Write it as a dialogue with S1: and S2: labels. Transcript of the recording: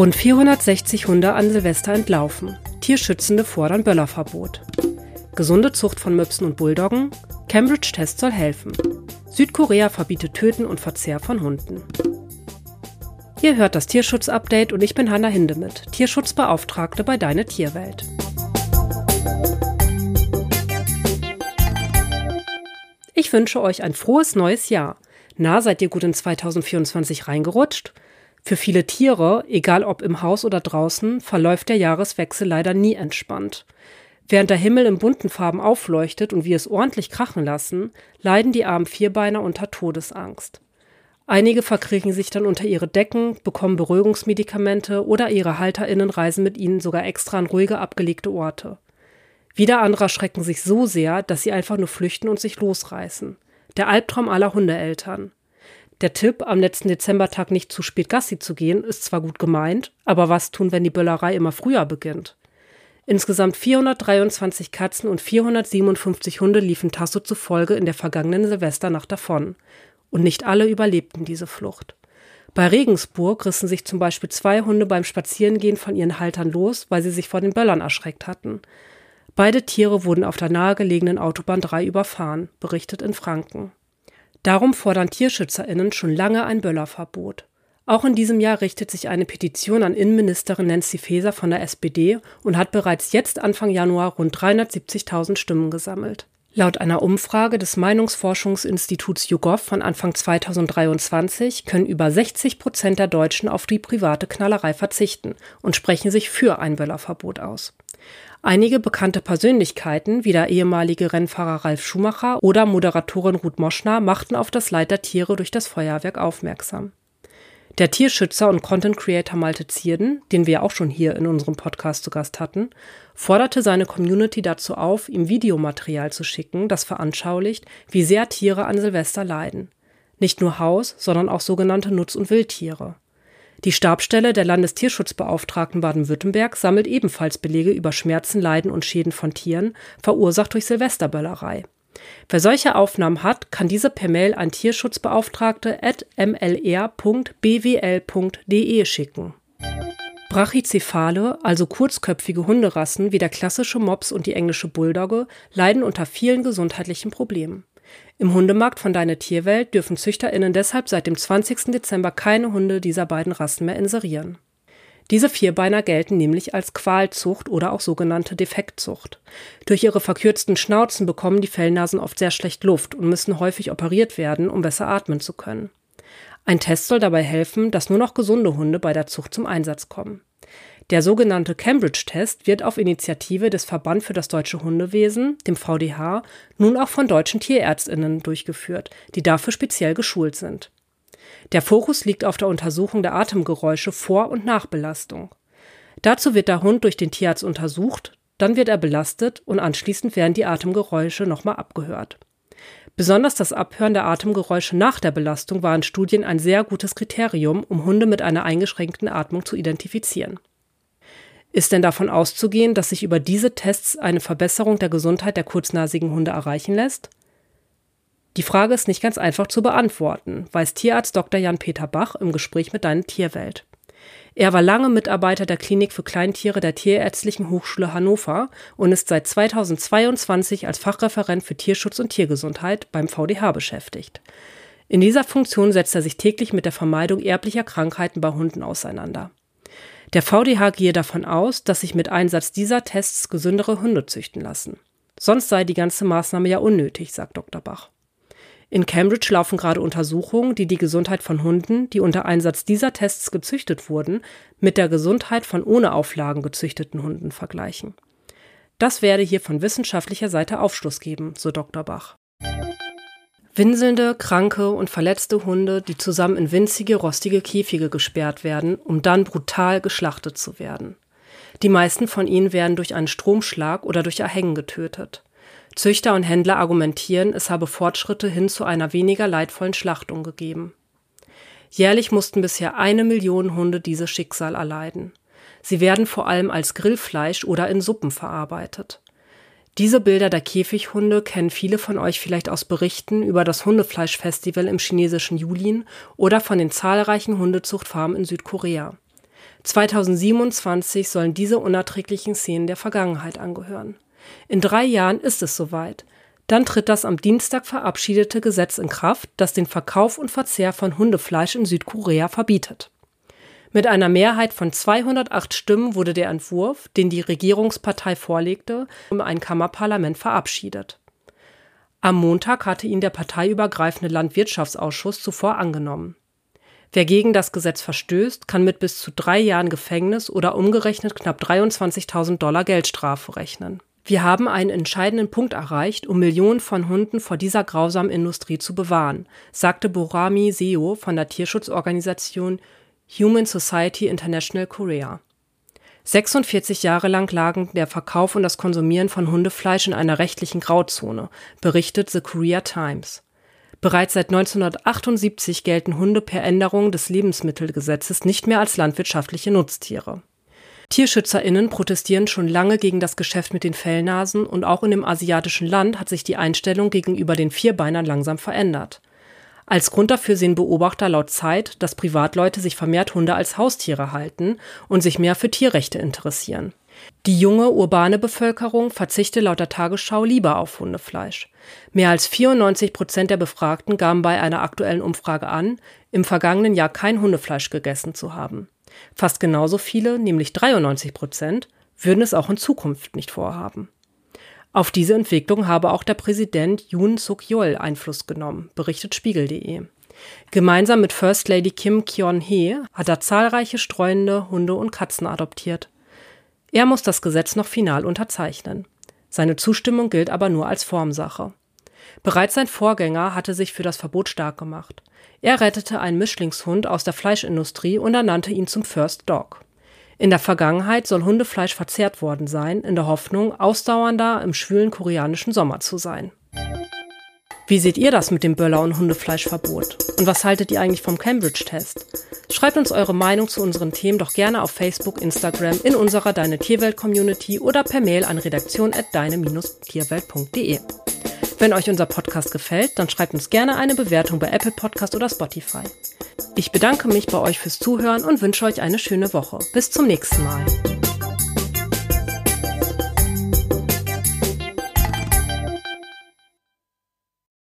S1: Rund 460 Hunde an Silvester entlaufen. Tierschützende fordern Böllerverbot. Gesunde Zucht von Möpsen und Bulldoggen. Cambridge-Test soll helfen. Südkorea verbietet Töten und Verzehr von Hunden. Ihr hört das Tierschutz-Update und ich bin Hanna Hindemith, Tierschutzbeauftragte bei Deine Tierwelt. Ich wünsche euch ein frohes neues Jahr. Na, seid ihr gut in 2024 reingerutscht? Für viele Tiere, egal ob im Haus oder draußen, verläuft der Jahreswechsel leider nie entspannt. Während der Himmel in bunten Farben aufleuchtet und wir es ordentlich krachen lassen, leiden die armen Vierbeiner unter Todesangst. Einige verkriechen sich dann unter ihre Decken, bekommen Beruhigungsmedikamente oder ihre HalterInnen reisen mit ihnen sogar extra an ruhige, abgelegte Orte. Wieder andere schrecken sich so sehr, dass sie einfach nur flüchten und sich losreißen. Der Albtraum aller Hundeeltern. Der Tipp, am letzten Dezembertag nicht zu spät Gassi zu gehen, ist zwar gut gemeint, aber was tun, wenn die Böllerei immer früher beginnt? Insgesamt 423 Katzen und 457 Hunde liefen Tasso zufolge in der vergangenen Silvesternacht davon. Und nicht alle überlebten diese Flucht. Bei Regensburg rissen sich zum Beispiel zwei Hunde beim Spazierengehen von ihren Haltern los, weil sie sich vor den Böllern erschreckt hatten. Beide Tiere wurden auf der nahegelegenen Autobahn 3 überfahren, berichtet in Franken. Darum fordern TierschützerInnen schon lange ein Böllerverbot. Auch in diesem Jahr richtet sich eine Petition an Innenministerin Nancy Faeser von der SPD und hat bereits jetzt Anfang Januar rund 370.000 Stimmen gesammelt. Laut einer Umfrage des Meinungsforschungsinstituts YouGov von Anfang 2023 können über 60 Prozent der Deutschen auf die private Knallerei verzichten und sprechen sich für ein Böllerverbot aus. Einige bekannte Persönlichkeiten, wie der ehemalige Rennfahrer Ralf Schumacher oder Moderatorin Ruth Moschner, machten auf das Leid der Tiere durch das Feuerwerk aufmerksam. Der Tierschützer und Content Creator Malte Zierden, den wir auch schon hier in unserem Podcast zu Gast hatten, forderte seine Community dazu auf, ihm Videomaterial zu schicken, das veranschaulicht, wie sehr Tiere an Silvester leiden. Nicht nur Haus, sondern auch sogenannte Nutz- und Wildtiere. Die Stabsstelle der Landestierschutzbeauftragten Baden-Württemberg sammelt ebenfalls Belege über Schmerzen, Leiden und Schäden von Tieren, verursacht durch Silvesterböllerei. Wer solche Aufnahmen hat, kann diese per Mail an tierschutzbeauftragte.mlr.bwl.de schicken. Brachycephale, also kurzköpfige Hunderassen wie der klassische Mops und die englische Bulldogge, leiden unter vielen gesundheitlichen Problemen. Im Hundemarkt von Deine Tierwelt dürfen ZüchterInnen deshalb seit dem 20. Dezember keine Hunde dieser beiden Rassen mehr inserieren. Diese Vierbeiner gelten nämlich als Qualzucht oder auch sogenannte Defektzucht. Durch ihre verkürzten Schnauzen bekommen die Fellnasen oft sehr schlecht Luft und müssen häufig operiert werden, um besser atmen zu können. Ein Test soll dabei helfen, dass nur noch gesunde Hunde bei der Zucht zum Einsatz kommen. Der sogenannte Cambridge-Test wird auf Initiative des Verband für das deutsche Hundewesen, dem VDH, nun auch von deutschen Tierärztinnen durchgeführt, die dafür speziell geschult sind. Der Fokus liegt auf der Untersuchung der Atemgeräusche vor und nach Belastung. Dazu wird der Hund durch den Tierarzt untersucht, dann wird er belastet und anschließend werden die Atemgeräusche nochmal abgehört. Besonders das Abhören der Atemgeräusche nach der Belastung war in Studien ein sehr gutes Kriterium, um Hunde mit einer eingeschränkten Atmung zu identifizieren. Ist denn davon auszugehen, dass sich über diese Tests eine Verbesserung der Gesundheit der kurznasigen Hunde erreichen lässt? Die Frage ist nicht ganz einfach zu beantworten, weiß Tierarzt Dr. Jan-Peter Bach im Gespräch mit Deine Tierwelt. Er war lange Mitarbeiter der Klinik für Kleintiere der Tierärztlichen Hochschule Hannover und ist seit 2022 als Fachreferent für Tierschutz und Tiergesundheit beim VDH beschäftigt. In dieser Funktion setzt er sich täglich mit der Vermeidung erblicher Krankheiten bei Hunden auseinander. Der VDH gehe davon aus, dass sich mit Einsatz dieser Tests gesündere Hunde züchten lassen. Sonst sei die ganze Maßnahme ja unnötig, sagt Dr. Bach. In Cambridge laufen gerade Untersuchungen, die die Gesundheit von Hunden, die unter Einsatz dieser Tests gezüchtet wurden, mit der Gesundheit von ohne Auflagen gezüchteten Hunden vergleichen. Das werde hier von wissenschaftlicher Seite Aufschluss geben, so Dr. Bach. Winselnde, kranke und verletzte Hunde, die zusammen in winzige, rostige Käfige gesperrt werden, um dann brutal geschlachtet zu werden. Die meisten von ihnen werden durch einen Stromschlag oder durch Erhängen getötet. Züchter und Händler argumentieren, es habe Fortschritte hin zu einer weniger leidvollen Schlachtung gegeben. Jährlich mussten bisher eine Million Hunde dieses Schicksal erleiden. Sie werden vor allem als Grillfleisch oder in Suppen verarbeitet. Diese Bilder der Käfighunde kennen viele von euch vielleicht aus Berichten über das Hundefleischfestival im chinesischen Julin oder von den zahlreichen Hundezuchtfarmen in Südkorea. 2027 sollen diese unerträglichen Szenen der Vergangenheit angehören. In drei Jahren ist es soweit. Dann tritt das am Dienstag verabschiedete Gesetz in Kraft, das den Verkauf und Verzehr von Hundefleisch in Südkorea verbietet. Mit einer Mehrheit von 208 Stimmen wurde der Entwurf, den die Regierungspartei vorlegte, um ein Kammerparlament verabschiedet. Am Montag hatte ihn der parteiübergreifende Landwirtschaftsausschuss zuvor angenommen. Wer gegen das Gesetz verstößt, kann mit bis zu drei Jahren Gefängnis oder umgerechnet knapp 23.000 Dollar Geldstrafe rechnen. Wir haben einen entscheidenden Punkt erreicht, um Millionen von Hunden vor dieser grausamen Industrie zu bewahren, sagte Borami Seo von der Tierschutzorganisation Human Society International Korea. 46 Jahre lang lagen der Verkauf und das Konsumieren von Hundefleisch in einer rechtlichen Grauzone, berichtet The Korea Times. Bereits seit 1978 gelten Hunde per Änderung des Lebensmittelgesetzes nicht mehr als landwirtschaftliche Nutztiere. TierschützerInnen protestieren schon lange gegen das Geschäft mit den Fellnasen und auch in dem asiatischen Land hat sich die Einstellung gegenüber den Vierbeinern langsam verändert. Als Grund dafür sehen Beobachter laut Zeit, dass Privatleute sich vermehrt Hunde als Haustiere halten und sich mehr für Tierrechte interessieren. Die junge urbane Bevölkerung verzichte laut der Tagesschau lieber auf Hundefleisch. Mehr als 94 Prozent der Befragten gaben bei einer aktuellen Umfrage an, im vergangenen Jahr kein Hundefleisch gegessen zu haben. Fast genauso viele, nämlich 93 Prozent, würden es auch in Zukunft nicht vorhaben. Auf diese Entwicklung habe auch der Präsident Yoon Suk-yeol Einfluss genommen, berichtet Spiegel.de. Gemeinsam mit First Lady Kim Kyon-hee hat er zahlreiche streunende Hunde und Katzen adoptiert. Er muss das Gesetz noch final unterzeichnen. Seine Zustimmung gilt aber nur als Formsache. Bereits sein Vorgänger hatte sich für das Verbot stark gemacht. Er rettete einen Mischlingshund aus der Fleischindustrie und ernannte ihn zum First Dog. In der Vergangenheit soll Hundefleisch verzehrt worden sein, in der Hoffnung, ausdauernder im schwülen koreanischen Sommer zu sein. Wie seht ihr das mit dem Böller- und Hundefleischverbot? Und was haltet ihr eigentlich vom Cambridge-Test? Schreibt uns eure Meinung zu unseren Themen doch gerne auf Facebook, Instagram, in unserer Deine Tierwelt-Community oder per Mail an redaktion.deine-tierwelt.de. Wenn euch unser Podcast gefällt, dann schreibt uns gerne eine Bewertung bei Apple Podcast oder Spotify. Ich bedanke mich bei euch fürs Zuhören und wünsche euch eine schöne Woche. Bis zum nächsten Mal.